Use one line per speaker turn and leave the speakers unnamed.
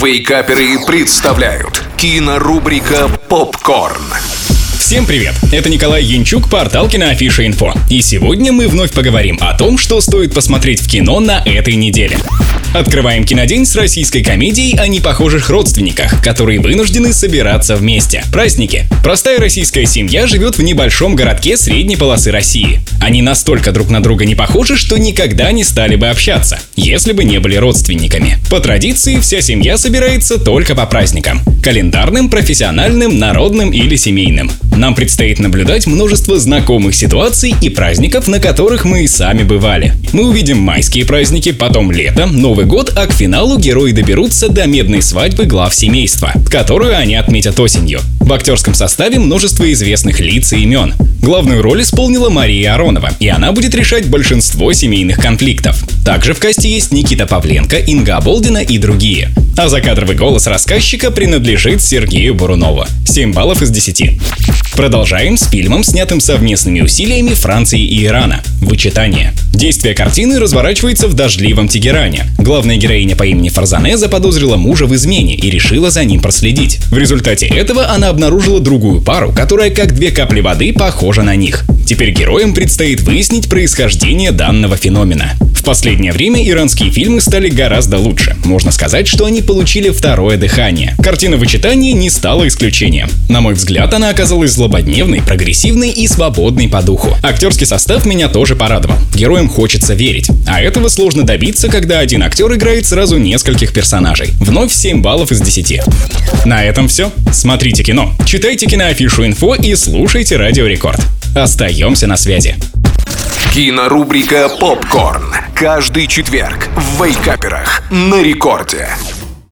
Вейкаперы представляют кинорубрика «Попкорн».
Всем привет! Это Николай Янчук, портал Киноафиша Инфо. И сегодня мы вновь поговорим о том, что стоит посмотреть в кино на этой неделе. Открываем кинодень с российской комедией о непохожих родственниках, которые вынуждены собираться вместе. Праздники. Простая российская семья живет в небольшом городке средней полосы России. Они настолько друг на друга не похожи, что никогда не стали бы общаться, если бы не были родственниками. По традиции, вся семья собирается только по праздникам. Календарным, профессиональным, народным или семейным. Нам предстоит наблюдать множество знакомых ситуаций и праздников, на которых мы и сами бывали. Мы увидим майские праздники, потом лето, Новый год, а к финалу герои доберутся до медной свадьбы глав семейства, которую они отметят осенью. В актерском составе множество известных лиц и имен. Главную роль исполнила Мария Аронова, и она будет решать большинство семейных конфликтов. Также в касте есть Никита Павленко, Инга Оболдина и другие. А закадровый голос рассказчика принадлежит Сергею Бурунову. 7 баллов из 10. Продолжаем с фильмом, снятым совместными усилиями Франции и Ирана «Вычитание». Действие картины разворачивается в дождливом Тегеране. Главная героиня по имени Фарзане заподозрила мужа в измене и решила за ним проследить. В результате этого она обнаружила другую пару, которая как две капли воды похожа на них. Теперь героям предстоит выяснить происхождение данного феномена. В последнее время иранские фильмы стали гораздо лучше. Можно сказать, что они получили второе дыхание. Картина «Вычитание» не стала исключением. На мой взгляд, она оказалась злободневной, прогрессивной и свободной по духу. Актерский состав меня тоже порадовал. Героям хочется верить. А этого сложно добиться, когда один актер играет сразу нескольких персонажей. Вновь 7 баллов из 10. На этом все. Смотрите кино, читайте киноафишу инфо и слушайте Радио Рекорд. Остаемся на связи.
Кинорубрика «Попкорн». Каждый четверг в Вейкаперах на рекорде.